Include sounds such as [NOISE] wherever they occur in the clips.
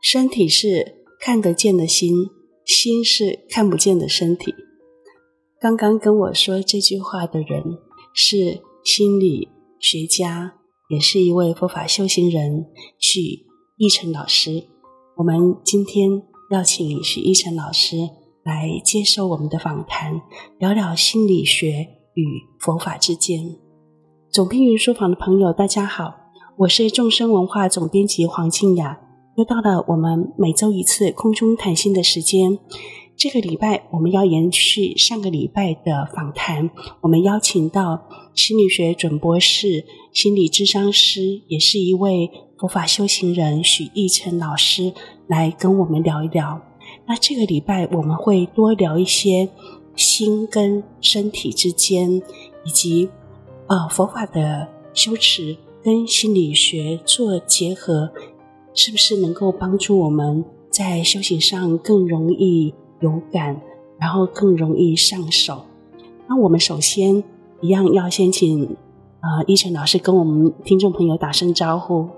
身体是看得见的心，心是看不见的身体。刚刚跟我说这句话的人是心理学家，也是一位佛法修行人许义成老师。我们今天邀请许义成老师来接受我们的访谈，聊聊心理学与佛法之间。总编云书房的朋友，大家好，我是众生文化总编辑黄庆雅，又到了我们每周一次空中谈心的时间。这个礼拜我们要延续上个礼拜的访谈，我们邀请到心理学准博士、心理咨商师，也是一位佛法修行人许义成老师来跟我们聊一聊。那这个礼拜我们会多聊一些心跟身体之间，以及呃佛法的修持跟心理学做结合，是不是能够帮助我们在修行上更容易有感，然后更容易上手。那我们首先一样要先请呃依晨老师跟我们听众朋友打声招呼。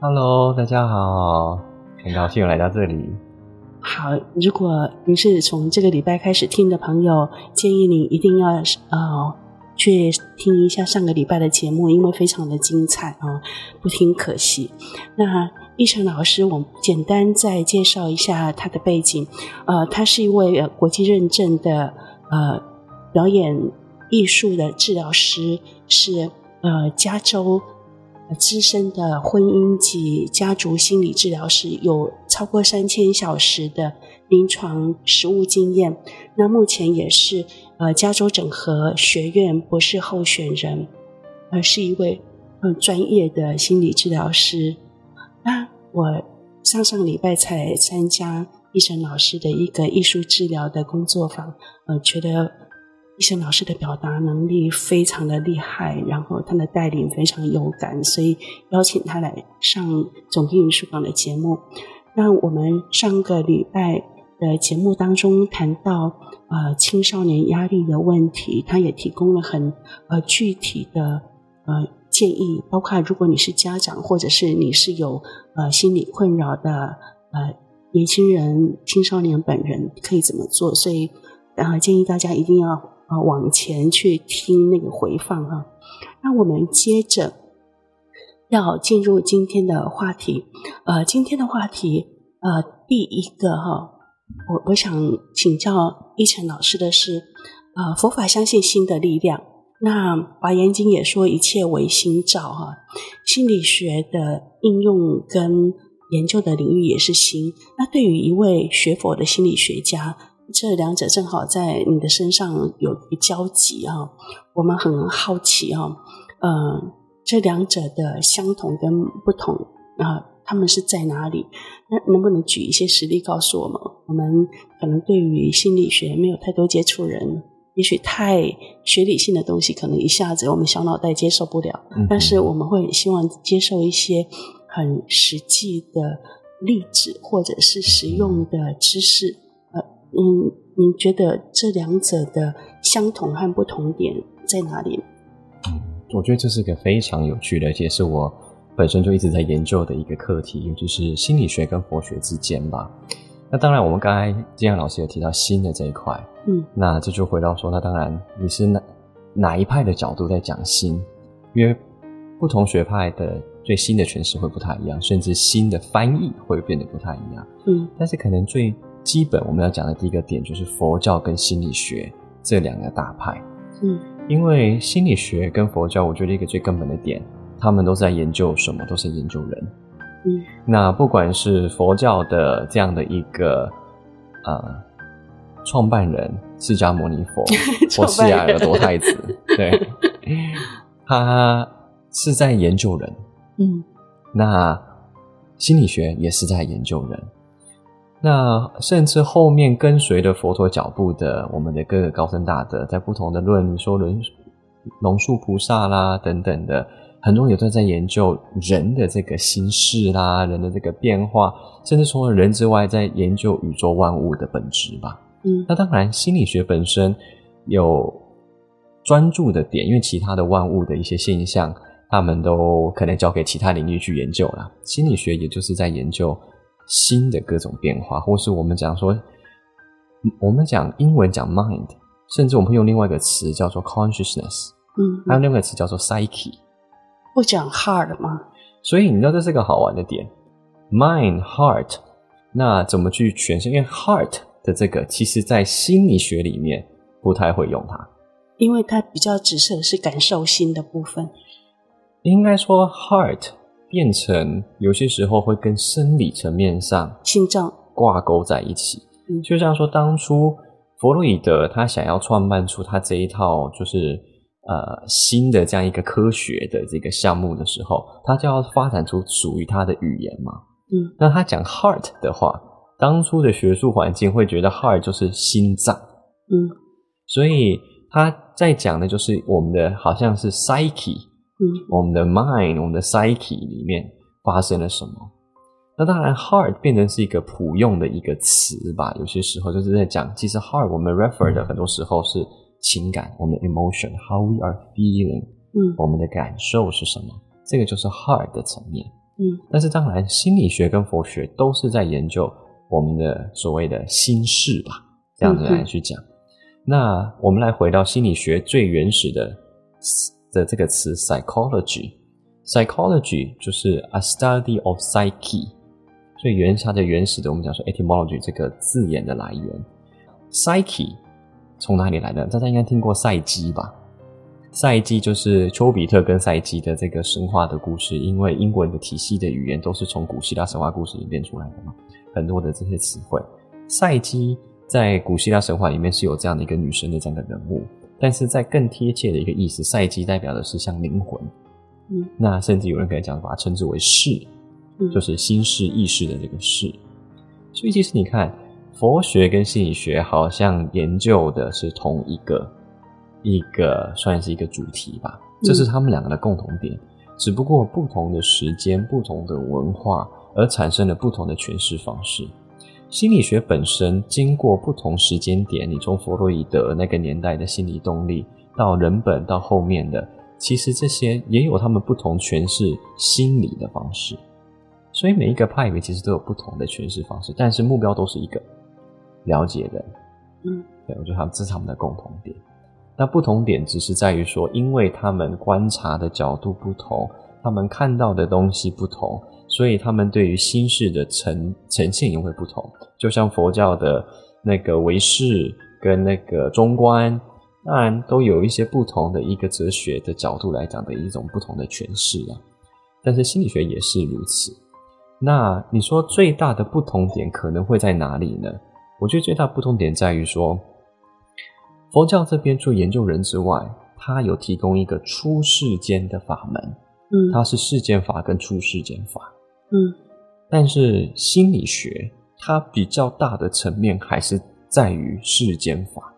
Hello，大家好，很高兴来到这里。好，如果您是从这个礼拜开始听的朋友，建议你一定要呃去听一下上个礼拜的节目，因为非常的精彩啊，呃，不听可惜。那义成老师，我简单再介绍一下他的背景。呃，他是一位国际认证的呃表演艺术的治疗师，是呃加州资深的婚姻及家族心理治疗师，有超过三千小时的临床实务经验。那目前也是呃加州整合学院博士候选人，呃是一位很专业的心理治疗师。那我上上礼拜才参加医生老师的一个艺术治疗的工作坊，呃，觉得医生老师的表达能力非常的厉害，然后他的带领非常有感，所以邀请他来上总编云书房的节目。那我们上个礼拜的节目当中谈到呃青少年压力的问题，他也提供了很呃具体的呃。建议包括，如果你是家长，或者是你是有呃心理困扰的呃年轻人、青少年本人，可以怎么做？所以，然后建议大家一定要呃往前去听那个回放哈。那我们接着要进入今天的话题，呃，今天的话题呃第一个哈，我我想请教一晨老师的是，呃，佛法相信心的力量。那《华严经》也说一切唯心造哈，心理学的应用跟研究的领域也是心。那对于一位学佛的心理学家，这两者正好在你的身上有一个交集啊。我们很好奇啊，呃，这两者的相同跟不同啊，他们是在哪里？那能不能举一些实例告诉我们？我们可能对于心理学没有太多接触人。也许太学理性的东西，可能一下子我们小脑袋接受不了。嗯、但是我们会希望接受一些很实际的例子，或者是实用的知识。呃，嗯，你觉得这两者的相同和不同点在哪里？嗯，我觉得这是个非常有趣的，而且是我本身就一直在研究的一个课题，尤其是心理学跟佛学之间吧。那当然，我们刚才金阳老师也提到心的这一块，嗯，那这就回到说，那当然你是哪哪一派的角度在讲心？因为不同学派的对心的诠释会不太一样，甚至心的翻译会变得不太一样，嗯。但是可能最基本我们要讲的第一个点就是佛教跟心理学这两个大派，嗯，因为心理学跟佛教，我觉得一个最根本的点，他们都是在研究什么？都是研究人。嗯，那不管是佛教的这样的一个呃创办人释迦牟尼佛 [LAUGHS] 或释迦尔多太子，[LAUGHS] 对，他是在研究人。嗯，那心理学也是在研究人。那甚至后面跟随着佛陀脚步的我们的各个高僧大德，在不同的论说轮龙树菩萨啦等等的。很多人也都在研究人的这个心事啦，人的这个变化，甚至除了人之外，在研究宇宙万物的本质吧。嗯，那当然，心理学本身有专注的点，因为其他的万物的一些现象，他们都可能交给其他领域去研究啦。心理学也就是在研究心的各种变化，或是我们讲说，我们讲英文讲 mind，甚至我们会用另外一个词叫做 consciousness，嗯，还有另外一个词叫做 psyche，不讲 heart 吗？所以你知道这是个好玩的点，mind heart，那怎么去诠释？因为 heart 的这个，其实在心理学里面不太会用它，因为它比较指涉的是感受心的部分。应该说 heart。变成有些时候会跟生理层面上心脏挂钩在一起，嗯，就像说当初弗洛伊德他想要创办出他这一套就是呃新的这样一个科学的这个项目的时候，他就要发展出属于他的语言嘛，嗯，那他讲 heart 的话，当初的学术环境会觉得 heart 就是心脏，嗯，所以他在讲的就是我们的好像是 psyche。嗯，我们的 mind，我们的 psyche 里面发生了什么？那当然，heart 变成是一个普用的一个词吧。有些时候就是在讲，其实 heart 我们 refer 的很多时候是情感，我们的 emotion，how we are feeling，嗯，我们的感受是什么？这个就是 heart 的层面。嗯，但是当然，心理学跟佛学都是在研究我们的所谓的心事吧，这样子来去讲。那我们来回到心理学最原始的。的这个词 psychology，psychology 就是 a study of psyche，最原它的原始的我们讲说 etymology 这个字眼的来源，psyche 从哪里来的？大家应该听过赛姬吧？赛姬就是丘比特跟赛姬的这个神话的故事，因为英文的体系的语言都是从古希腊神话故事里变出来的嘛，很多的这些词汇，赛姬在古希腊神话里面是有这样的一个女神的这样的人物。但是在更贴切的一个意思，赛姬代表的是像灵魂，嗯，那甚至有人可以讲把它称之为识，嗯，就是心事意识的这个世。所以其实你看，佛学跟心理学好像研究的是同一个一个算是一个主题吧，这是他们两个的共同点，嗯，只不过不同的时间、不同的文化而产生了不同的诠释方式。心理学本身经过不同时间点，你从弗洛伊德那个年代的心理动力，到人本到后面的，其实这些也有他们不同诠释心理的方式。所以每一个派别其实都有不同的诠释方式，但是目标都是一个了解人。嗯，对，我觉得他们这是他们的共同点。那不同点只是在于说，因为他们观察的角度不同，他们看到的东西不同。所以他们对于心事的呈呈现也会不同，就像佛教的那个唯识跟那个中观，当然都有一些不同的一个哲学的角度来讲的一种不同的诠释啊。但是心理学也是如此。那你说最大的不同点可能会在哪里呢？我觉得最大不同点在于说，佛教这边除研究人之外，它有提供一个出世间的法门，嗯，它是世间法跟出世间法。嗯，但是心理学它比较大的层面还是在于世间法，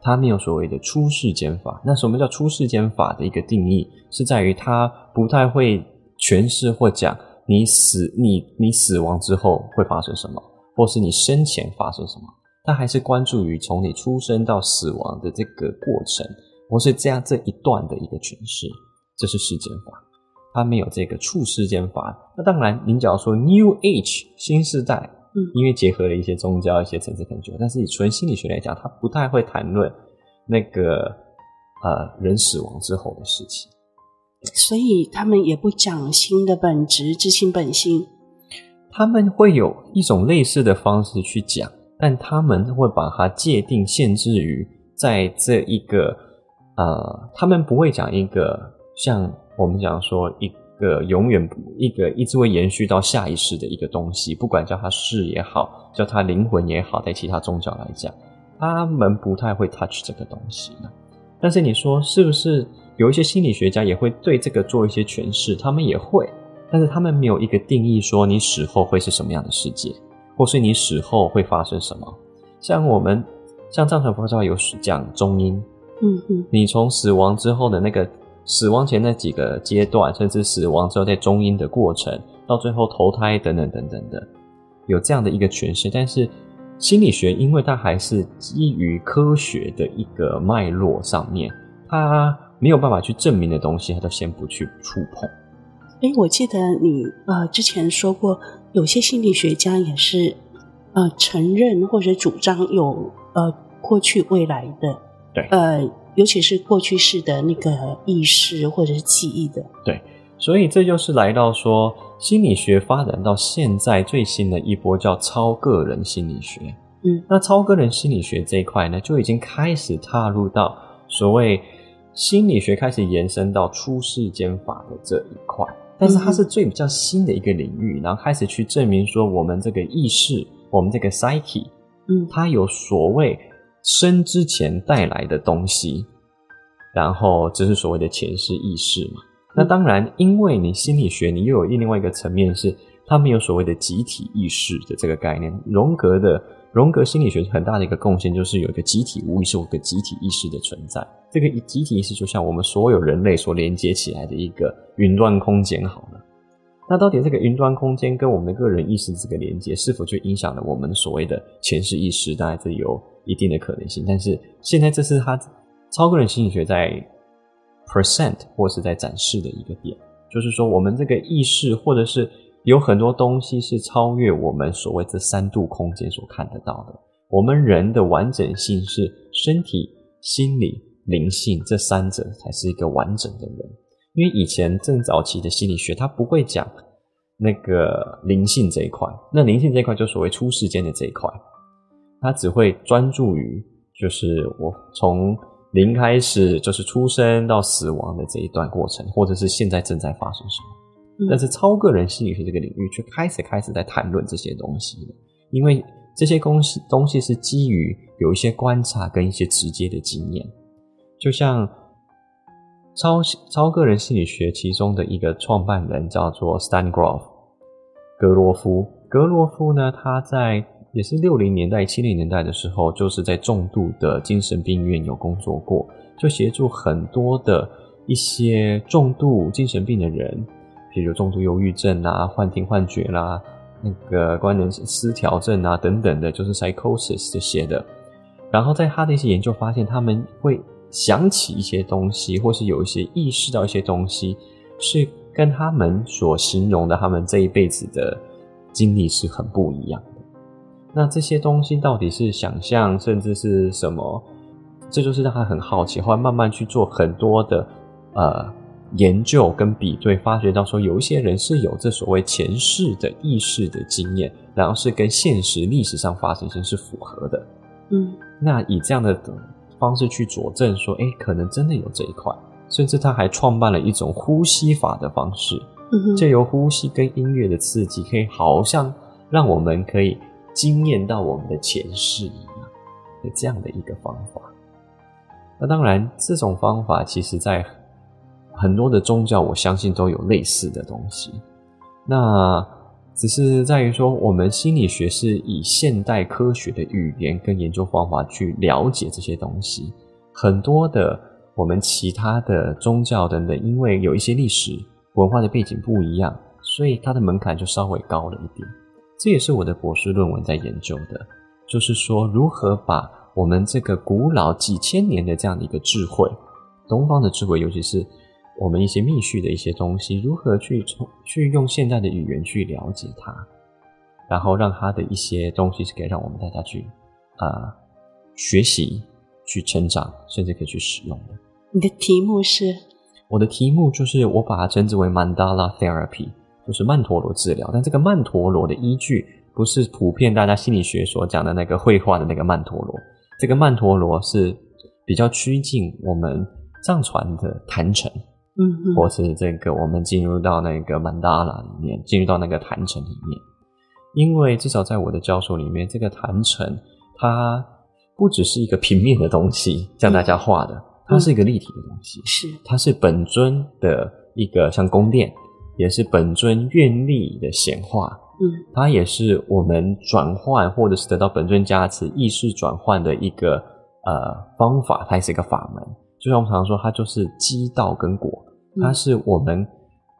它没有所谓的出世间法。那什么叫出世间法的一个定义？是在于它不太会诠释或讲你死你你死亡之后会发生什么，或是你生前发生什么。他还是关注于从你出生到死亡的这个过程，或是这样这一段的一个诠释，这是世间法。他没有这个处世间法，那当然，您只要说 New Age 新时代，嗯，因为结合了一些宗教、一些层次研究，但是以纯心理学来讲，他不太会谈论那个呃人死亡之后的事情，所以他们也不讲心的本质、知性本性，他们会有一种类似的方式去讲，但他们会把它界定、限制于在这一个呃，他们不会讲一个像。我们讲说一个永远不一个一直会延续到下一世的一个东西，不管叫它是也好，叫它灵魂也好，在其他宗教来讲，他们不太会 touch 这个东西。但是你说是不是有一些心理学家也会对这个做一些诠释？他们也会，但是他们没有一个定义说你死后会是什么样的世界，或是你死后会发生什么。像我们像藏传佛教有讲中阴，嗯嗯，你从死亡之后的那个。死亡前那几个阶段，甚至死亡之后在中阴的过程，到最后投胎等等等等的，有这样的一个诠释。但是心理学，因为它还是基于科学的一个脉络上面，它没有办法去证明的东西，它都先不去触碰。诶，我记得你呃之前说过，有些心理学家也是呃承认或者主张有呃过去未来的，对，呃，尤其是过去式的那个意识或者是记忆的，对。所以这就是来到说心理学发展到现在最新的一波叫超个人心理学。嗯，那超个人心理学这一块呢，就已经开始踏入到所谓心理学开始延伸到出世间法的这一块。但是它是最比较新的一个领域，然后开始去证明说我们这个意识，我们这个 psyche，嗯，它有所谓生之前带来的东西，然后这是所谓的前世意识嘛。那当然，因为你心理学，你又有另外一个层面是，他们有所谓的集体意识的这个概念。荣格的荣格心理学很大的一个贡献，就是有一个集体无意识，有一个集体意识的存在。这个集体意识就像我们所有人类所连接起来的一个云端空间。好了，那到底这个云端空间跟我们的个人意识这个连接，是否就影响了我们所谓的前世意识？当然，这有一定的可能性。但是现在，这是他超个人心理学在。percent 或是在展示的一个点，就是说，我们这个意识，或者是有很多东西是超越我们所谓这三度空间所看得到的。我们人的完整性是身体、心理、灵性这三者才是一个完整的人。因为以前正早期的心理学，它不会讲那个灵性这一块，那灵性这一块就所谓出世间的这一块，它只会专注于就是我从。零开始就是出生到死亡的这一段过程，或者是现在正在发生什么。但是超个人心理学这个领域却开始开始在谈论这些东西，因为这些东西东西是基于有一些观察跟一些直接的经验。就像超超个人心理学其中的一个创办人叫做 Stan Grof 格罗夫，格罗夫呢，他在。也是六零年代、七零年代的时候，就是在重度的精神病院有工作过，就协助很多的一些重度精神病的人，比如重度忧郁症啊、幻听幻觉啦、那个关联失调症啊等等的，就是 psychosis 这些的。然后在他的一些研究发现，他们会想起一些东西，或是有一些意识到一些东西，是跟他们所形容的他们这一辈子的经历是很不一样的。那这些东西到底是想象，甚至是什么？这就是让他很好奇，后来慢慢去做很多的呃研究跟比对，发觉到说有一些人是有这所谓前世的意识的经验，然后是跟现实历史上发生性是符合的。嗯，那以这样的方式去佐证说，哎，可能真的有这一块，甚至他还创办了一种呼吸法的方式，嗯，借由呼吸跟音乐的刺激，可以好像让我们可以。惊艳到我们的前世一样，有这样的一个方法。那当然，这种方法其实在很多的宗教，我相信都有类似的东西。那只是在于说，我们心理学是以现代科学的语言跟研究方法去了解这些东西。很多的我们其他的宗教等等，因为有一些历史文化的背景不一样，所以它的门槛就稍微高了一点。这也是我的博士论文在研究的，就是说如何把我们这个古老几千年的这样的一个智慧，东方的智慧，尤其是我们一些密续的一些东西，如何去从去用现代的语言去了解它，然后让它的一些东西是可以让我们大家去啊、呃、学习、去成长，甚至可以去使用的。你的题目是？我的题目就是我把它称之为 Mandala Therapy。就是曼陀罗治疗，但这个曼陀罗的依据不是普遍大家心理学所讲的那个绘画的那个曼陀罗，这个曼陀罗是比较趋近我们藏传的坛城，或是这个我们进入到那个曼达拉里面，进入到那个坛城里面，因为至少在我的教授里面，这个坛城它不只是一个平面的东西，像大家画的，它是一个立体的东西，是，它是本尊的一个像宫殿。也是本尊愿力的显化，嗯，它也是我们转换或者是得到本尊加持意识转换的一个呃方法，它也是一个法门。就像我们常常说，它就是基道跟果，它是我们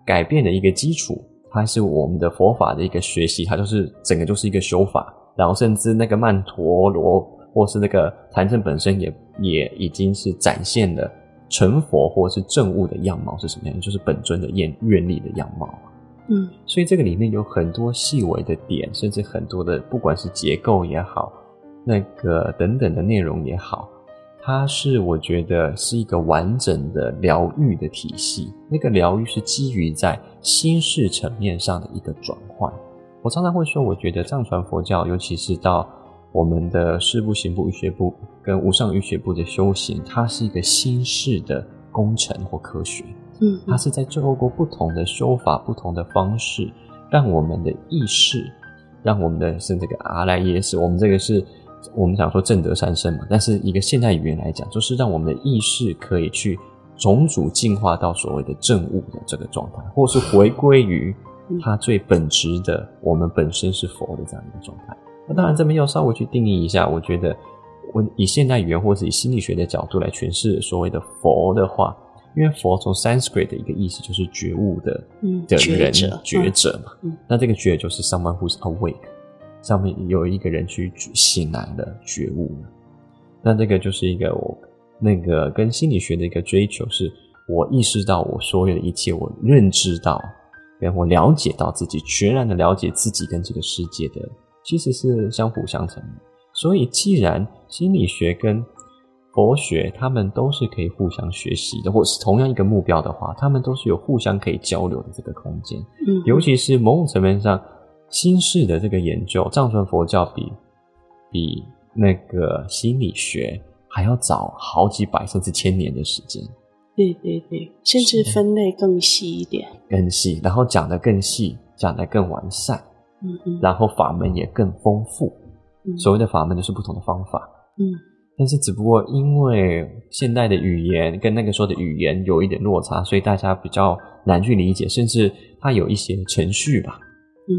改变的一个基础，它是我们的佛法的一个学习，它就是整个就是一个修法。然后甚至那个曼陀罗或是那个坛城本身也也已经是展现了。成佛或是证悟的样貌是什么样？就是本尊的愿愿力的样貌。嗯，所以这个里面有很多细微的点，甚至很多的，不管是结构也好，那个等等的内容也好，它是我觉得是一个完整的疗愈的体系。那个疗愈是基于在心事层面上的一个转换。我常常会说，我觉得藏传佛教，尤其是到我们的四部、行部、语学部跟无上瑜学部的修行，它是一个心事的工程或科学。嗯，它是在透过不同的修法、不同的方式，让我们的意识，让我们的是这个阿赖耶识，我们这个是我们讲说正德三生嘛，但是一个现代语言来讲，就是让我们的意识可以去种组进化到所谓的正悟的这个状态，或是回归于它最本质的，我们本身是佛的这样一个状态。那当然这边要稍微去定义一下，我觉得我以现代语言或者以心理学的角度来诠释所谓的佛的话。因为佛从 Sanskrit 的一个意思就是觉悟的，嗯，的人觉者，觉者嘛。嗯，那这个觉就是 someone who's awake，上面有一个人去醒来了，觉悟了。那这个就是一个我那个跟心理学的一个追求，是我意识到我所有的一切，我认知到，跟我了解到自己，全然的了解自己跟这个世界的，其实是相辅相成的。所以，既然心理学跟佛学，他们都是可以互相学习的，或是同样一个目标的话，他们都是有互相可以交流的这个空间。嗯，尤其是某种层面上，心识的这个研究，藏传佛教比比那个心理学还要早好几百甚至千年的时间。对对对，甚至分类更细一点，更细，然后讲得更细，讲得更完善。嗯嗯，然后法门也更丰富。嗯，所谓的法门就是不同的方法。嗯。但是，只不过因为现代的语言跟那个时候的语言有一点落差，所以大家比较难去理解，甚至它有一些程序吧。嗯，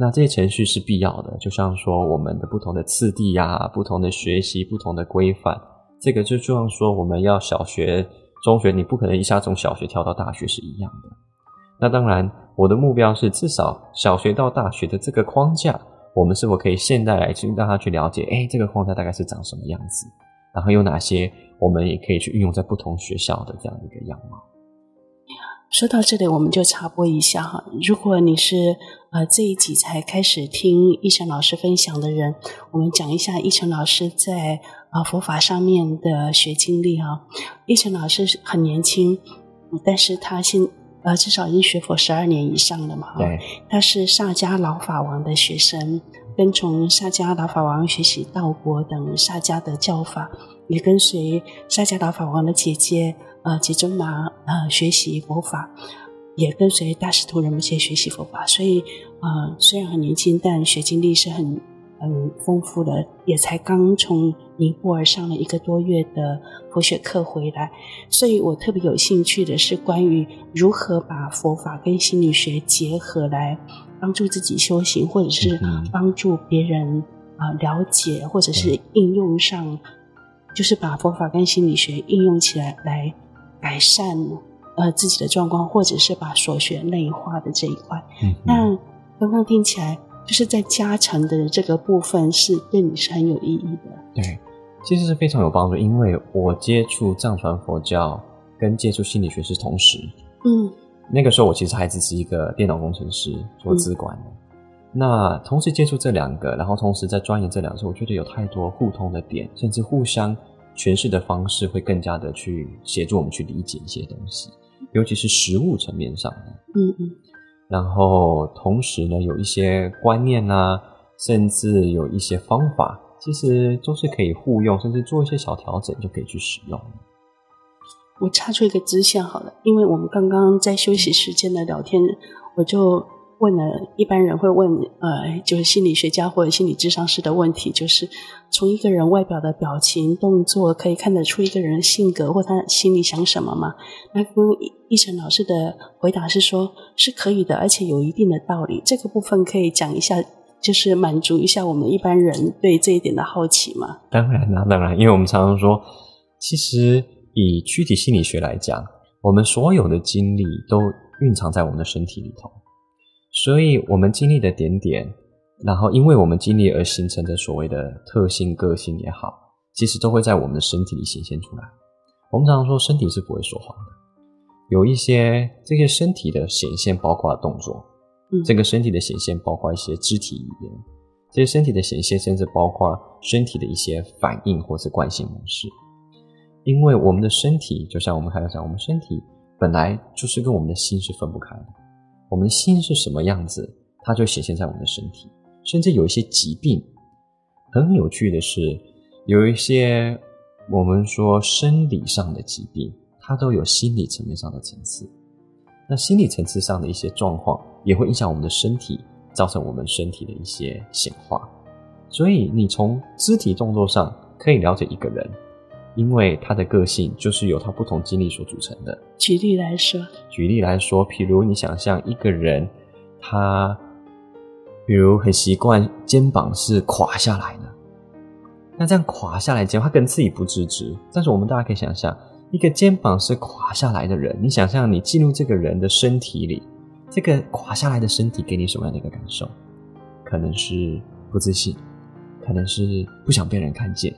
那这些程序是必要的，就像说我们的不同的次第呀、不同的学习，不同的规范，这个就就像说我们要小学、中学，你不可能一下从小学跳到大学是一样的。那当然，我的目标是至少小学到大学的这个框架。我们是否可以现在来去让他去了解，哎，这个框架大概是长什么样子？然后有哪些我们也可以去运用在不同学校的这样一个样貌？说到这里，我们就插播一下哈。如果你是呃这一集才开始听一晨老师分享的人，我们讲一下一晨老师在呃佛法上面的学经历啊。一晨老师很年轻，但是他现呃，至少已经学佛十二年以上了嘛。对，他是萨迦老法王的学生，跟从萨迦老法王学习道果等萨迦的教法，也跟随萨迦老法王的姐姐呃吉尊玛呃学习佛法，也跟随大师徒仁波切学习佛法。所以呃，虽然很年轻，但学经历是很。很丰富的，也才刚从尼泊尔上了一个多月的佛学课回来，所以我特别有兴趣的是关于如何把佛法跟心理学结合来帮助自己修行，或者是帮助别人啊、呃、了解，或者是应用上，就是把佛法跟心理学应用起来来改善呃自己的状况，或者是把所学内化的这一块。嗯，那刚刚听起来。就是在加成的这个部分是对你是很有意义的。对，其实是非常有帮助，因为我接触藏传佛教跟接触心理学是同时。嗯，那个时候我其实还只是一个电脑工程师做资管的。嗯、那同时接触这两个，然后同时在钻研这两个，我觉得有太多互通的点，甚至互相诠释的方式会更加的去协助我们去理解一些东西，尤其是实物层面上的。嗯嗯。然后同时呢，有一些观念啊，甚至有一些方法，其实都是可以互用，甚至做一些小调整就可以去使用。我插出一个支线好了，因为我们刚刚在休息时间的聊天，我就。问了一般人会问，呃，就是心理学家或者心理咨商师的问题，就是从一个人外表的表情、动作可以看得出一个人的性格或他心里想什么吗？那跟义成老师的回答是说，是可以的，而且有一定的道理。这个部分可以讲一下，就是满足一下我们一般人对这一点的好奇吗？当然啦，当然，因为我们常常说，其实以躯体心理学来讲，我们所有的经历都蕴藏在我们的身体里头。所以，我们经历的点点，然后因为我们经历而形成的所谓的特性、个性也好，其实都会在我们的身体里显现出来。我们常常说，身体是不会说谎的。有一些这些身体的显现，包括动作，嗯，这个身体的显现包括一些肢体语言，这些身体的显现甚至包括身体的一些反应或是惯性模式。因为我们的身体，就像我们刚才讲，我们身体本来就是跟我们的心是分不开的。我们的心是什么样子，它就显现在我们的身体。甚至有一些疾病，很有趣的是，有一些我们说生理上的疾病，它都有心理层面上的层次。那心理层次上的一些状况，也会影响我们的身体，造成我们身体的一些显化。所以，你从肢体动作上可以了解一个人。因为他的个性就是由他不同经历所组成的。举例来说，举例来说，譬如你想象一个人，他，比如很习惯肩膀是垮下来的，那这样垮下来，肩膀他跟自己不自知。但是我们大家可以想象，一个肩膀是垮下来的人，你想象你进入这个人的身体里，这个垮下来的身体给你什么样的一个感受？可能是不自信，可能是不想被人看见，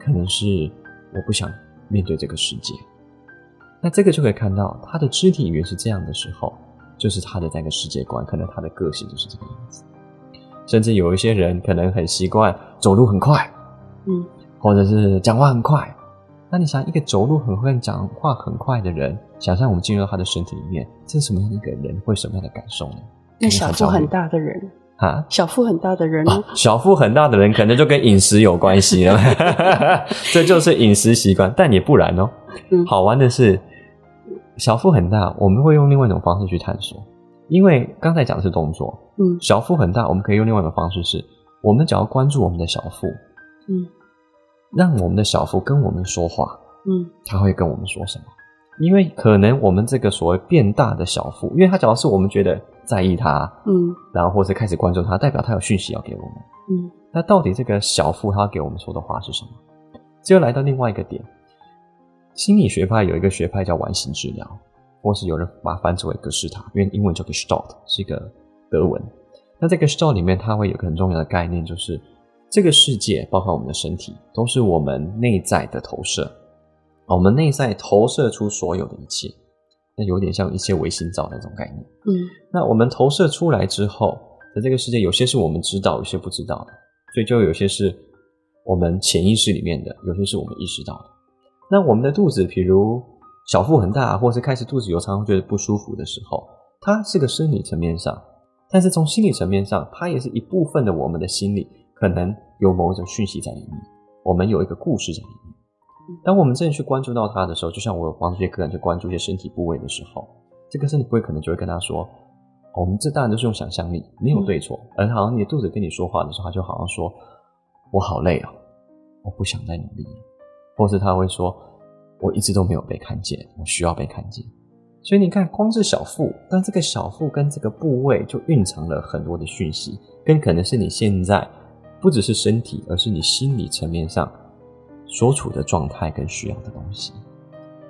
可能是。我不想面对这个世界，那这个就可以看到他的肢体语言是这样的时候，就是他的这个世界观，可能他的个性就是这个样子。甚至有一些人可能很习惯走路很快，嗯，或者是讲话很快。那你想一个走路很快、讲话很快的人，想象我们进入到他的身体里面，这是什么样的一个人，会什么样的感受呢？那小腹很大的人。啊，小腹很大的人，哦，小腹很大的人可能就跟饮食有关系。了，[LAUGHS] 这就是饮食习惯，但也不然哦。嗯，好玩的是，小腹很大，我们会用另外一种方式去探索，因为刚才讲的是动作，嗯，小腹很大，我们可以用另外一种方式是，我们只要关注我们的小腹，嗯，让我们的小腹跟我们说话，嗯，他会跟我们说什么？因为可能我们这个所谓变大的小腹，因为它只要是我们觉得。在意他，嗯，然后或者开始关注他，代表他有讯息要给我们，嗯，那到底这个小腹他要给我们说的话是什么？这又来到另外一个点，心理学派有一个学派叫完形治疗，或是有人把它翻译为格式塔，因为英文叫 Gestalt，是一个德文。那这个 Gestalt 里面，它会有一个很重要的概念，就是这个世界，包括我们的身体，都是我们内在的投射，我们内在投射出所有的一切。那有点像一些唯心照那种概念。嗯，那我们投射出来之后的这个世界，有些是我们知道，有些不知道的，所以就有些是我们潜意识里面的，有些是我们意识到的。那我们的肚子，比如小腹很大，或是开始肚子有常常觉得不舒服的时候，它是个生理层面上，但是从心理层面上，它也是一部分的我们的心理，可能有某种讯息在里面，我们有一个故事在里面。当我们真的去关注到他的时候，就像我有帮助一些个人去关注一些身体部位的时候，这个身体部位可能就会跟他说：“哦、我们这当然都是用想象力，没有对错。嗯”而好像你的肚子跟你说话的时候，他就好像说：“我好累啊，我不想再努力了。”或是他会说：“我一直都没有被看见，我需要被看见。”所以你看，光是小腹，但这个小腹跟这个部位就蕴藏了很多的讯息，跟可能是你现在不只是身体，而是你心理层面上。所处的状态跟需要的东西，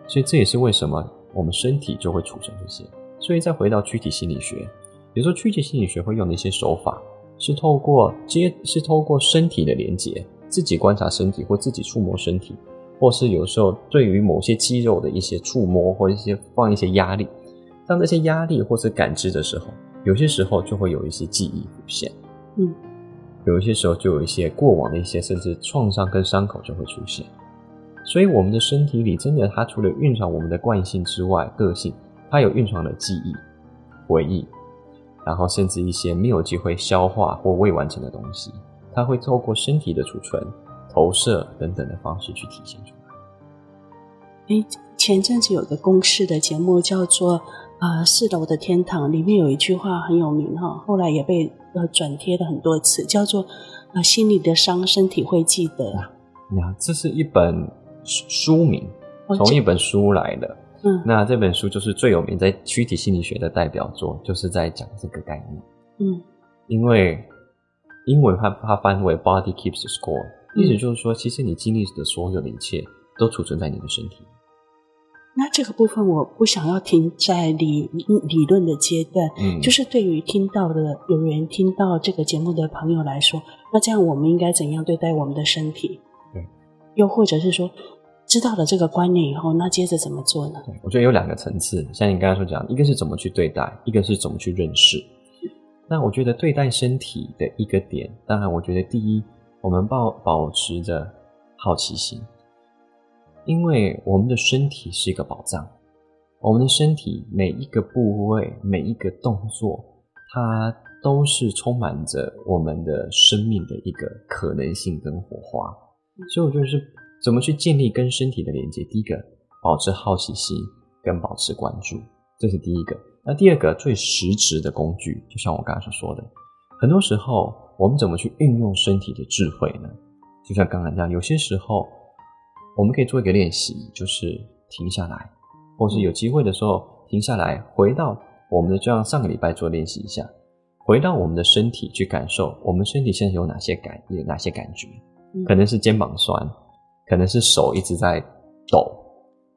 所以这也是为什么我们身体就会储存这些。所以再回到躯体心理学，比如说躯体心理学会用的一些手法，是透过接，是透过身体的连接，自己观察身体或自己触摸身体，或是有时候对于某些肌肉的一些触摸或一些放一些压力，当这些压力或是感知的时候，有些时候就会有一些记忆浮现。嗯。有一些时候，就有一些过往的一些甚至创伤跟伤口就会出现，所以我们的身体里真的，它除了蕴藏我们的惯性之外，个性，它有蕴藏的记忆、回忆，然后甚至一些没有机会消化或未完成的东西，它会透过身体的储存、投射等等的方式去体现出来。诶，前阵子有个公式的节目叫做《呃四楼的天堂》，里面有一句话很有名哈，后来也被。呃，转贴了很多次，叫做“啊，心里的伤，身体会记得”。那这是一本书名，从一本书来的。嗯，那这本书就是最有名，在躯体心理学的代表作，就是在讲这个概念。嗯，因为英文它它翻为 “body keeps the score”，意思就是说，其实你经历的所有的一切，都储存在你的身体。那这个部分我不想要停在理理论的阶段，嗯，就是对于听到的有人听到这个节目的朋友来说，那这样我们应该怎样对待我们的身体？对，又或者是说，知道了这个观念以后，那接着怎么做呢？对，我觉得有两个层次，像你刚才所讲，一个是怎么去对待，一个是怎么去认识。那我觉得对待身体的一个点，当然，我觉得第一，我们保保持着好奇心，因为我们的身体是一个宝藏，我们的身体每一个部位、每一个动作，它都是充满着我们的生命的一个可能性跟火花。所以，我就是怎么去建立跟身体的连接。第一个，保持好奇心跟保持关注，这是第一个。那第二个最实质的工具，就像我刚才所说的，很多时候我们怎么去运用身体的智慧呢？就像刚才这样，有些时候我们可以做一个练习，就是停下来，或是有机会的时候停下来，回到我们的，就像上个礼拜做练习一下，回到我们的身体去感受，我们身体现在有哪些感，有哪些感觉？可能是肩膀酸，可能是手一直在抖，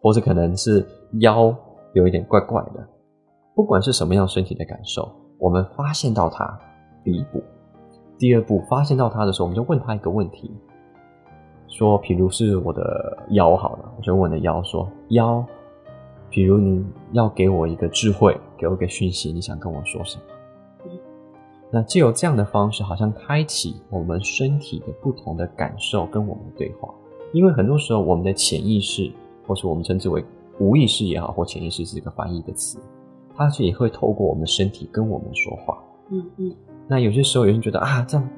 或者可能是腰有一点怪怪的。不管是什么样身体的感受，我们发现到它，第一步，第二步，发现到它的时候，我们就问他一个问题，说，比如是我的腰好了，我就问我的腰说，腰，比如你要给我一个智慧，给我一个讯息，你想跟我说什么？那借由这样的方式，好像开启我们身体的不同的感受跟我们的对话，因为很多时候我们的潜意识，或是我们称之为无意识也好，或潜意识是一个翻译的词。它是也会透过我们的身体跟我们说话，嗯嗯。那有些时候有人觉得啊，这样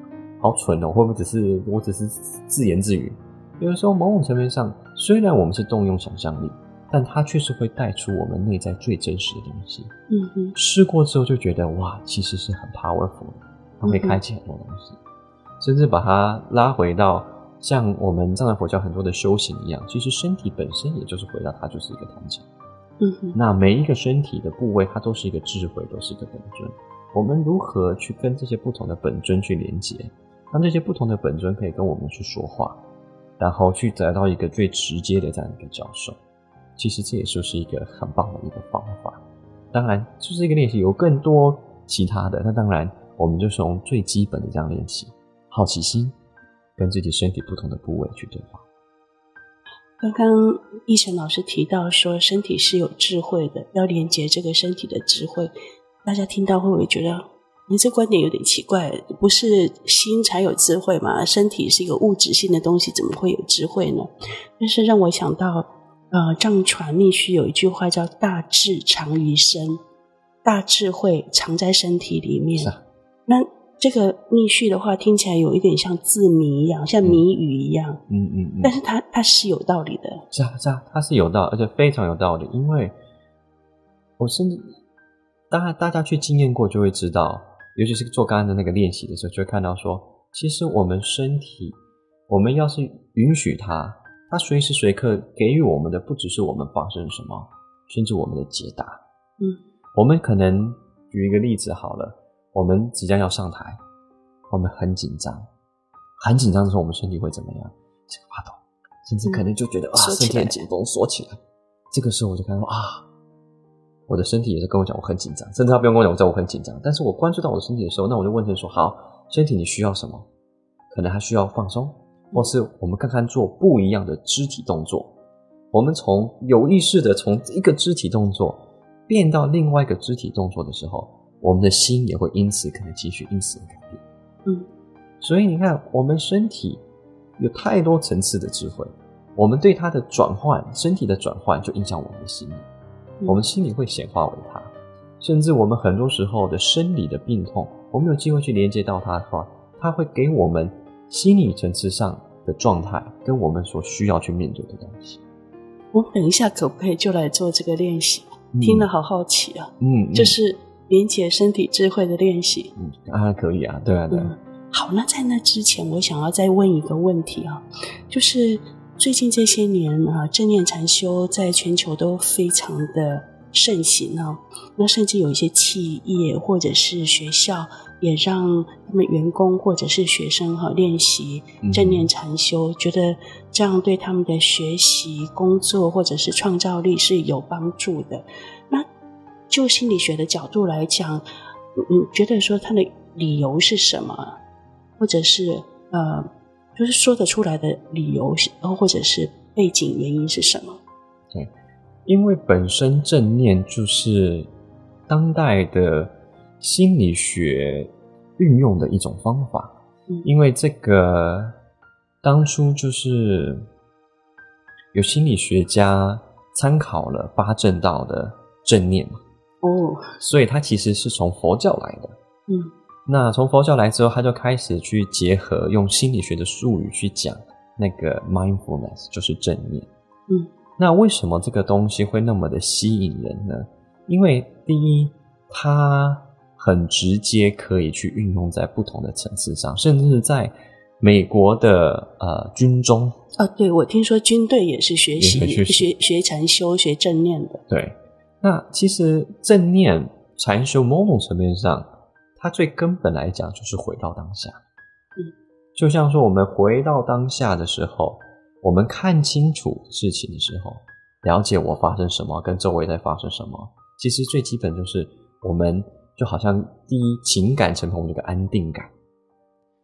好蠢哦，会不会只是我只是自言自语？有的时候某种层面上，虽然我们是动用想象力，但它确实会带出我们内在最真实的东西。嗯嗯。试过之后就觉得哇，其实是很 powerful 的，它会开启很多东西，甚至把它拉回到像我们藏传佛教很多的修行一样，其实身体本身也就是回到它就是一个坛城。嗯，那每一个身体的部位，它都是一个智慧，都是一个本尊。我们如何去跟这些不同的本尊去连接，让这些不同的本尊可以跟我们去说话，然后去得到一个最直接的这样一个教授。其实这也就是一个很棒的一个方法。当然，就是一个练习，有更多其他的。那当然，我们就从最基本的这样练习，好奇心，跟自己身体不同的部位去对话。刚刚奕成老师提到说，身体是有智慧的，要连接这个身体的智慧。大家听到会不会觉得，你这观点有点奇怪？不是心才有智慧吗？身体是一个物质性的东西，怎么会有智慧呢？但是让我想到，呃，藏传密续有一句话叫“大智藏于身”，大智慧藏在身体里面。啊、那。这个密续的话听起来有一点像字谜一样，像谜语一样。嗯嗯，但是它它是有道理的。是啊是啊，它是有道理，而且非常有道理。因为我甚至，当然大家去经验过就会知道，尤其是做刚刚的那个练习的时候，就会看到说，其实我们身体，我们要是允许它，它随时随刻给予我们的不只是我们发生什么，甚至我们的解答。嗯，我们可能举一个例子好了。我们即将要上台，我们很紧张，很紧张的时候，我们身体会怎么样？发抖，甚至可能就觉得、嗯、啊，身体很紧绷，缩起来。这个时候我就看到啊，我的身体也是跟我讲我很紧张，甚至他不用跟我讲，我知道我很紧张。但是我关注到我的身体的时候，那我就问他说：好，身体你需要什么？可能还需要放松，或是我们看看做不一样的肢体动作。我们从有意识的从一个肢体动作变到另外一个肢体动作的时候。我们的心也会因此可能继续因此而改变，嗯，所以你看，我们身体有太多层次的智慧，我们对它的转换，身体的转换就影响我们的心我们心里会显化为它，甚至我们很多时候的生理的病痛，我们有机会去连接到它的话，它会给我们心理层次上的状态，跟我们所需要去面对的东西。我等一下可不可以就来做这个练习？嗯，听了好好奇啊，嗯，嗯，就是。连接身体智慧的练习，嗯，啊，可以啊，对啊，对啊。嗯，好，那在那之前，我想要再问一个问题啊，就是最近这些年啊，正念禅修在全球都非常的盛行啊，那甚至有一些企业或者是学校也让他们员工或者是学生哈练习正念禅修，嗯，觉得这样对他们的学习、工作或者是创造力是有帮助的。那就心理学的角度来讲，你觉得说他的理由是什么，或者是呃，就是说得出来的理由，或者是背景原因是什么？对，因为本身正念就是当代的心理学运用的一种方法。嗯，因为这个当初就是有心理学家参考了八正道的正念嘛。哦，所以它其实是从佛教来的。嗯，那从佛教来之后，他就开始去结合用心理学的术语去讲那个 mindfulness，就是正念。嗯，那为什么这个东西会那么的吸引人呢？因为第一，它很直接可以去运用在不同的层次上，甚至是在美国的呃军中。啊，对，我听说军队也是学习学学禅修、学正念的。对。那其实正念禅修某种层面上，它最根本来讲就是回到当下。嗯，就像说我们回到当下的时候，我们看清楚事情的时候，了解我发生什么，跟周围在发生什么。其实最基本就是我们就好像第一情感层面这个安定感，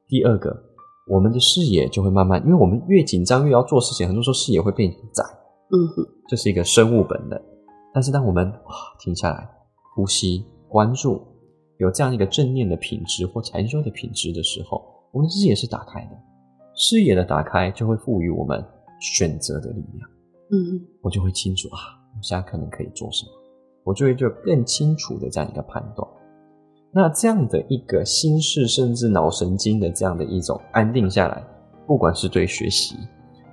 第二个我们的视野就会慢慢，因为我们越紧张越要做事情，很多时候视野会变窄。嗯哼，这是一个生物本能。但是，当我们停下来呼吸、关注，有这样一个正念的品质或禅修的品质的时候，我们的视野是打开的。视野的打开就会赋予我们选择的力量。嗯，我就会清楚啊，我现在可能可以做什么，我就会就更清楚的这样一个判断。那这样的一个心事，甚至脑神经的这样的一种安定下来，不管是对学习、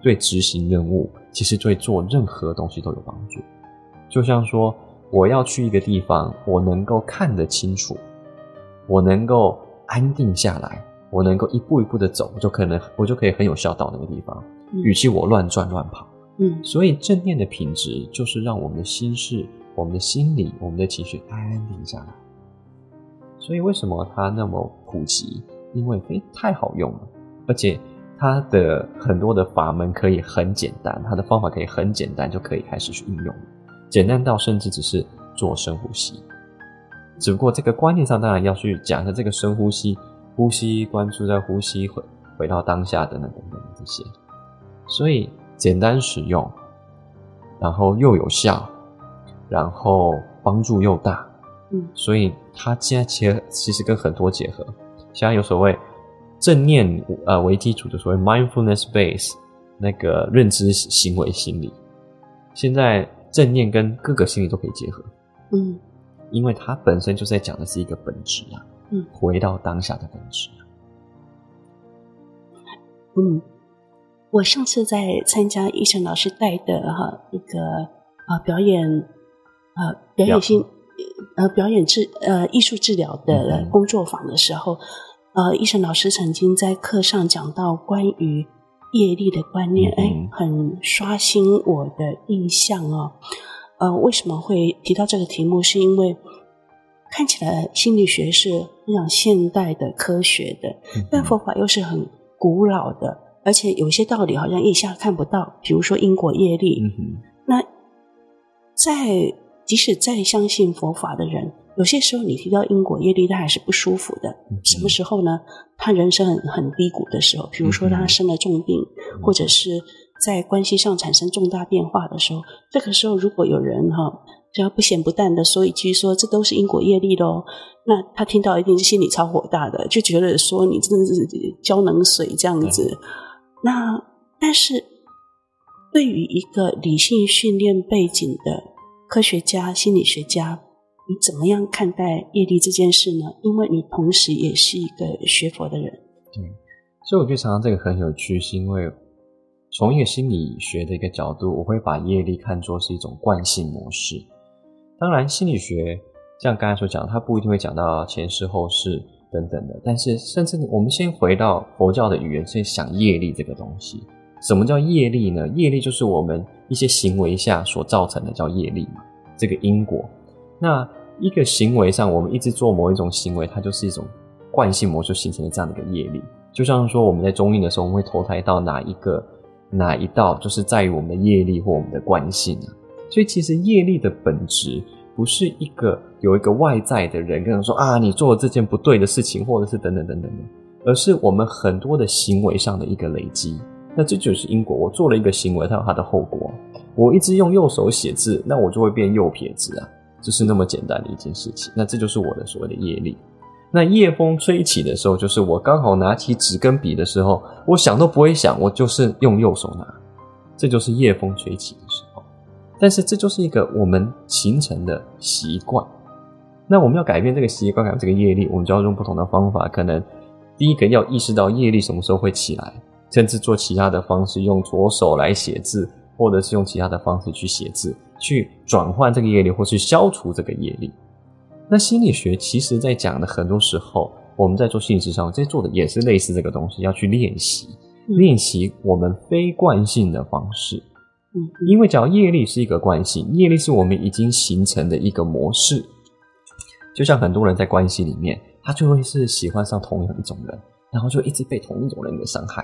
对执行任务，其实对做任何东西都有帮助。就像说，我要去一个地方，我能够看得清楚，我能够安定下来，我能够一步一步的走，我就可能我就可以很有效到那个地方。嗯、与其我乱转乱跑，嗯，所以正念的品质就是让我们的心事、我们的心理、我们的情绪安定下来。所以为什么它那么普及？因为诶太好用了，而且它的很多的法门可以很简单，它的方法可以很简单，就可以开始去运用。简单到甚至只是做深呼吸，只不过这个观念上当然要去讲一下这个深呼吸，呼吸关注在呼吸回回到当下等等等等这些，所以简单使用，然后又有效，然后帮助又大，嗯，所以它现在结其实跟很多结合，现在有所谓正念呃为基础的所谓 mindfulness base 那个认知行为心理，现在。正念跟各个心理都可以结合，嗯，因为它本身就在讲的是一个本质啊，嗯，回到当下的本质啊，嗯，我上次在参加医生老师带的哈一个啊表演啊表演性呃表演治呃艺术治疗的工作坊的时候，呃医生老师曾经在课上讲到关于。业力的观念，哎，很刷新我的印象哦。呃，为什么会提到这个题目？是因为看起来心理学是非常现代的科学的，但佛法又是很古老的，而且有些道理好像一下看不到，比如说因果业力。那在即使再相信佛法的人。有些时候，你提到因果业力，他还是不舒服的。什么时候呢？他人生很很低谷的时候，比如说他生了重病，或者是在关系上产生重大变化的时候。这个时候，如果有人哈，只要不咸不淡的说一句说这都是因果业力喽，那他听到一定是心里超火大的，就觉得说你真的是浇冷水这样子。那但是对于一个理性训练背景的科学家、心理学家。你怎么样看待业力这件事呢？因为你同时也是一个学佛的人。对，所以我觉得常常这个很有趣，是因为从一个心理学的一个角度，我会把业力看作是一种惯性模式。当然，心理学像刚才所讲，它不一定会讲到前世后世等等的。但是，甚至我们先回到佛教的语言，先想业力这个东西。什么叫业力呢？业力就是我们一些行为下所造成的，叫业力嘛，这个因果。那一个行为上，我们一直做某一种行为，它就是一种惯性模式形成的这样的一个业力。就像说，我们在中阴的时候，我们会投胎到哪一个哪一道，就是在于我们的业力或我们的惯性啊。所以，其实业力的本质不是一个有一个外在的人跟人说啊，你做了这件不对的事情，或者是等等等等的，而是我们很多的行为上的一个累积。那这就是因果。我做了一个行为，它有它的后果。我一直用右手写字，那我就会变右撇子啊。就是那么简单的一件事情。那这就是我的所谓的业力。那夜风吹起的时候，就是我刚好拿起纸跟笔的时候，我想都不会想，我就是用右手拿，这就是夜风吹起的时候。但是这就是一个我们形成的习惯。那我们要改变这个习惯，改变这个业力，我们就要用不同的方法。可能第一个要意识到业力什么时候会起来，甚至做其他的方式，用左手来写字，或者是用其他的方式去写字，去转换这个业力，或去消除这个业力。那心理学其实在讲的很多时候，我们在做心理咨商，在做的也是类似这个东西，要去练习，练习我们非惯性的方式。嗯，因为讲业力是一个惯性，业力是我们已经形成的一个模式。就像很多人在关系里面，他就会是喜欢上同样一种人，然后就一直被同一种人给伤害，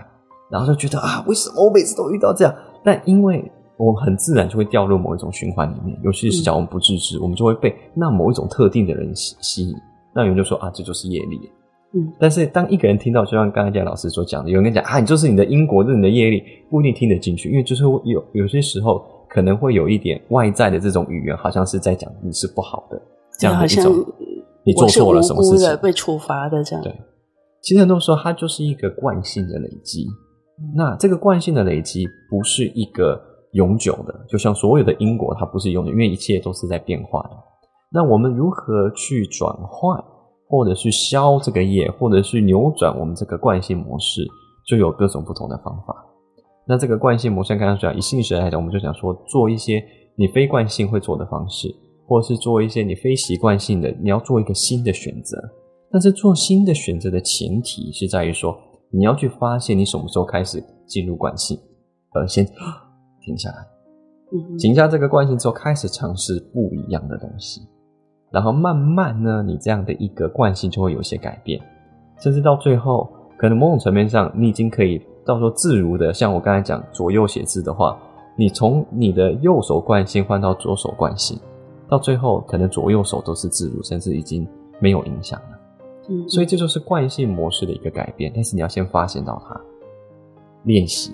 然后就觉得啊，为什么我每次都遇到这样？但因为我们很自然就会掉入某一种循环里面，尤其是讲我们不自知，我们就会被那某一种特定的人吸吸引。那有人就说啊，这就是业力。嗯，但是当一个人听到，就像刚才这样老师所讲的，有人跟你讲啊，你就是你的因果，就是你的业力，不一定听得进去，因为就是有有些时候可能会有一点外在的这种语言，好像是在讲你是不好的。这样的一种，你做错了什么事情，被处罚的这样。对，其实很多时候它就是一个惯性的累积。那这个惯性的累积不是一个永久的，就像所有的因果，它不是永久，因为一切都是在变化的。那我们如何去转换，或者去消这个业，或者去扭转我们这个惯性模式，就有各种不同的方法。那这个惯性模式，刚刚讲以心理学来讲，我们就想说，做一些你非惯性会做的方式。或者是做一些你非习惯性的，你要做一个新的选择。但是做新的选择的前提是在于说，你要去发现你什么时候开始进入惯性，而先停下来，停下这个惯性之后，开始尝试不一样的东西，然后慢慢呢，你这样的一个惯性就会有些改变，甚至到最后，可能某种层面上，你已经可以到时候自如的，像我刚才讲左右写字的话，你从你的右手惯性换到左手惯性。到最后，可能左右手都是自如，甚至已经没有影响了。嗯，所以这就是惯性模式的一个改变。但是你要先发现到它，练习，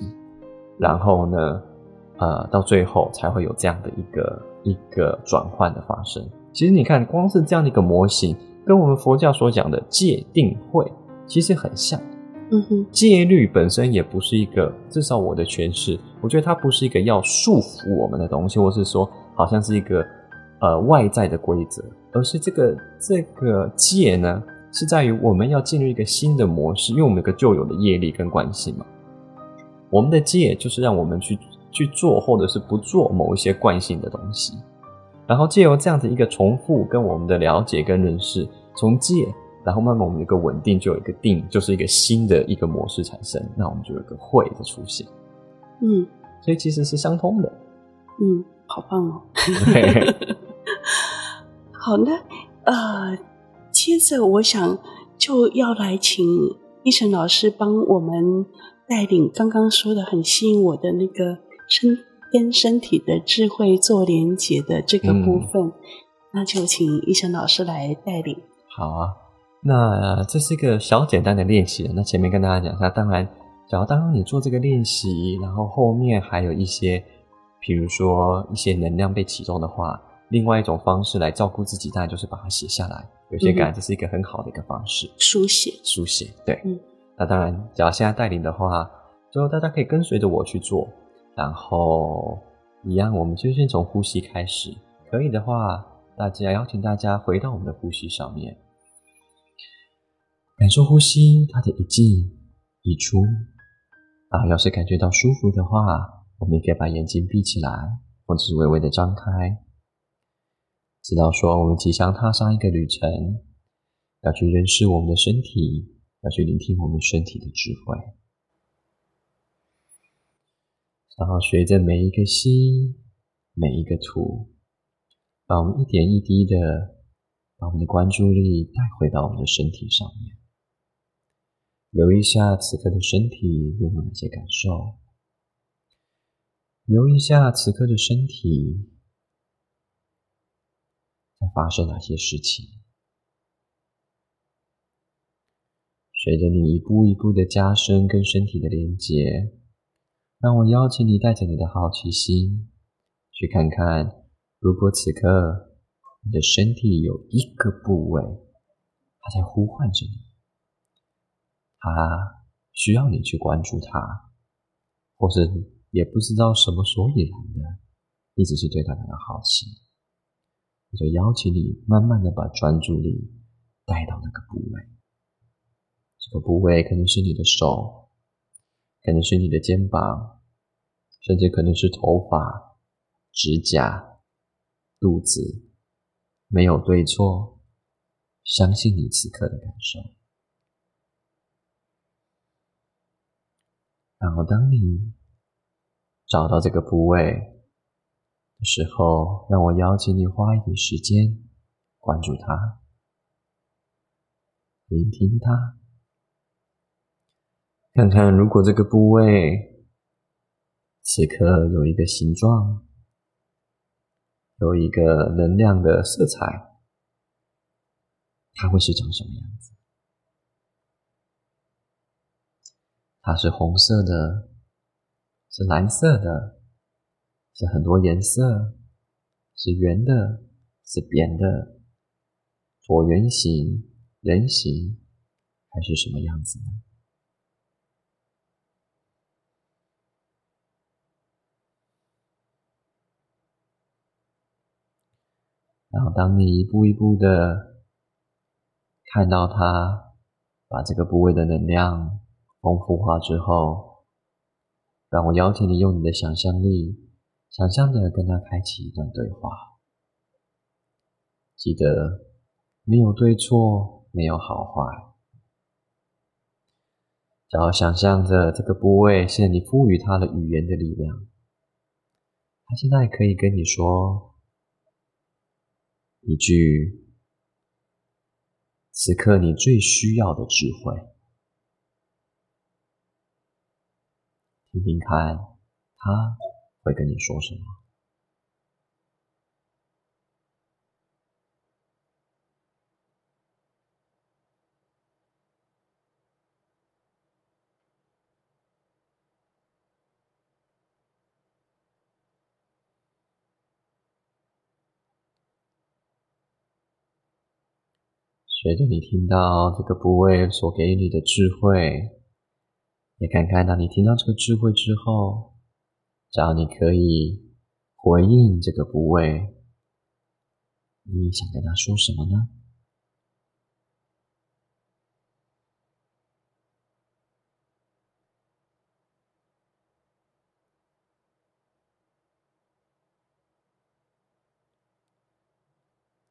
然后呢，呃，到最后才会有这样的一个一个转换的发生。其实你看，光是这样的一个模型，跟我们佛教所讲的戒定慧其实很像。嗯哼，戒律本身也不是一个，至少我的诠释，我觉得它不是一个要束缚我们的东西，或是说好像是一个。呃，外在的规则，而是这个这个戒呢，是在于我们要进入一个新的模式，因为我们有个旧有的业力跟关系嘛。我们的戒就是让我们去去做，或者是不做某一些惯性的东西，然后借由这样子一个重复跟我们的了解跟认识，从借，然后慢慢我们有一个稳定，就有一个定，就是一个新的一个模式产生，那我们就有一个会的出现。嗯，所以其实是相通的。嗯，好棒哦。[LAUGHS] 好，那呃，接着我想就要来请一晨老师帮我们带领刚刚说的很吸引我的那个身跟身体的智慧做连结的这个部分，嗯、那就请医生老师来带领。好啊，那这是一个小简单的练习。那前面跟大家讲，一下当然，假如当你做这个练习，然后后面还有一些，比如说一些能量被启动的话。另外一种方式来照顾自己，当然就是把它写下来。有些感觉这是一个很好的一个方式，书写，书写，对。嗯，那当然，只要现在带领的话，就大家可以跟随着我去做。然后一样，我们就先从呼吸开始。可以的话，大家邀请大家回到我们的呼吸上面，感受呼吸它的一进一出。啊，要是感觉到舒服的话，我们也可以把眼睛闭起来，或者是微微的张开。知道说，我们即将踏上一个旅程，要去认识我们的身体，要去聆听我们身体的智慧，然后随着每一个吸，每一个吐，把我们一点一滴的把我们的关注力带回到我们的身体上面，留意一下此刻的身体有没有哪些感受，留意一下此刻的身体。在发生哪些事情？随着你一步一步的加深跟身体的连接，让我邀请你带着你的好奇心，去看看，如果此刻你的身体有一个部位，它在呼唤着你，它需要你去关注它，或者也不知道什么所以然的，你只是对它感到好奇，我就邀请你慢慢的把专注力带到那个部位。这个部位可能是你的手，可能是你的肩膀，甚至可能是头发、指甲、肚子。没有对错，相信你此刻的感受。然后，当你找到这个部位的时候，让我邀请你花一点时间关注它，聆听它，看看如果这个部位此刻有一个形状。有一个能量的色彩，它会是长什么样子？它是红色的，是蓝色的，是很多颜色，是圆的，是扁的，椭圆形、人形，还是什么样子呢？然后，当你一步一步的看到它，把这个部位的能量丰富化之后，让我邀请你用你的想象力，想象着跟它开启一段对话。记得，没有对错，没有好坏，只要想象着这个部位是你赋予它的语言的力量，它现在可以跟你说。一句，此刻你最需要的智慧，听听看，他会跟你说什么？随着你听到这个部位所给予你的智慧，也看看当你听到这个智慧之后，只要你可以回应这个部位，你想跟他说什么呢？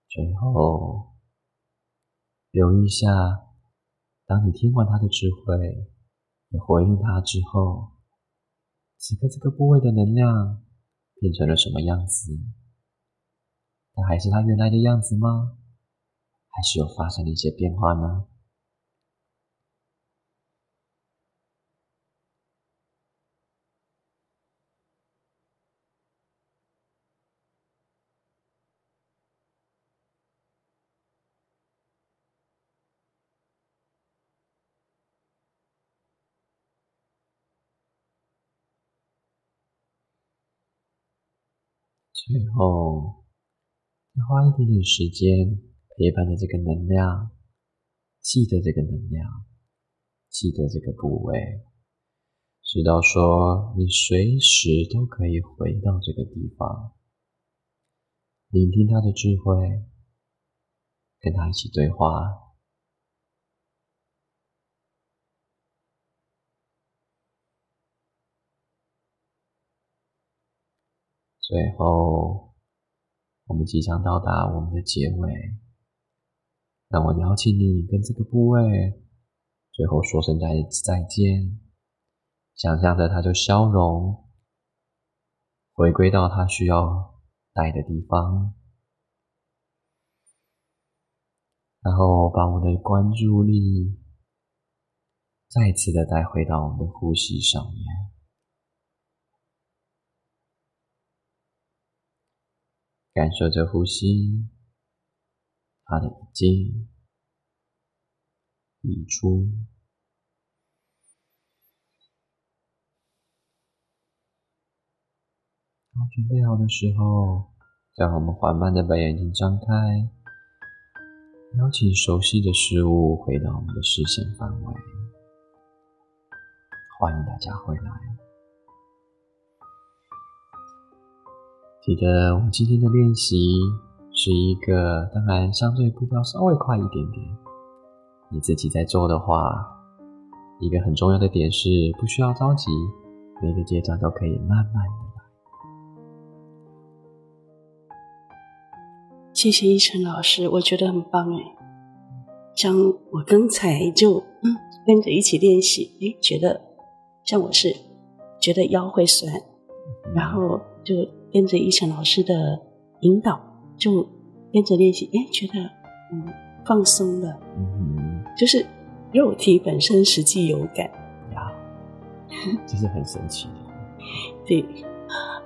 最后。留意一下，当你听完他的智慧，你回应他之后，此刻这个部位的能量变成了什么样子？它还是它原来的样子吗？还是有发生了一些变化呢？最后，再花一点点时间陪伴着这个能量，记得这个能量，记得这个部位，直到说你随时都可以回到这个地方，聆听他的智慧，跟他一起对话。最后，我们即将到达我们的结尾。让我邀请你跟这个部位最后说声再再见，想象着它就消融，回归到它需要待的地方，然后把我的关注力再次的带回到我们的呼吸上面。感受着呼吸，它的进、溢出。准备好的时候，将我们缓慢的把眼睛张开，邀请熟悉的事物回到我们的视线范围。欢迎大家回来。记得我们今天的练习是一个，当然相对步调稍微快一点点。你自己在做的话，一个很重要的点是不需要着急，每个阶段都可以慢慢的来。谢谢依晨老师，我觉得很棒哎。像我刚才就嗯跟着一起练习，诶，觉得像我是觉得腰会酸，然后就跟着一晨老师的引导，就跟着练习，哎，觉得嗯放松了。嗯就是肉体本身实际有感呀，[LAUGHS] 这是很神奇的。对，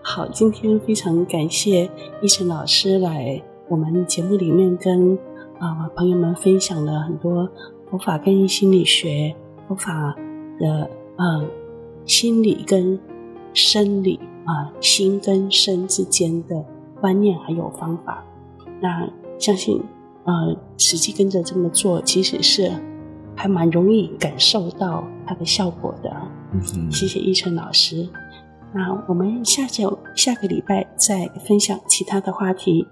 好，今天非常感谢一晨老师来我们节目里面跟啊、呃、朋友们分享了很多佛法跟心理学、佛法的呃心理跟生理啊、呃、心跟身之间的观念还有方法。那相信。呃，实际跟着这么做，其实是还蛮容易感受到它的效果的。嗯，谢谢一晨老师。那我们下周下个礼拜再分享其他的话题。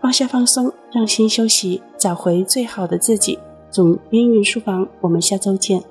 放下放松，让心休息，找回最好的自己。总编云书房，我们下周见。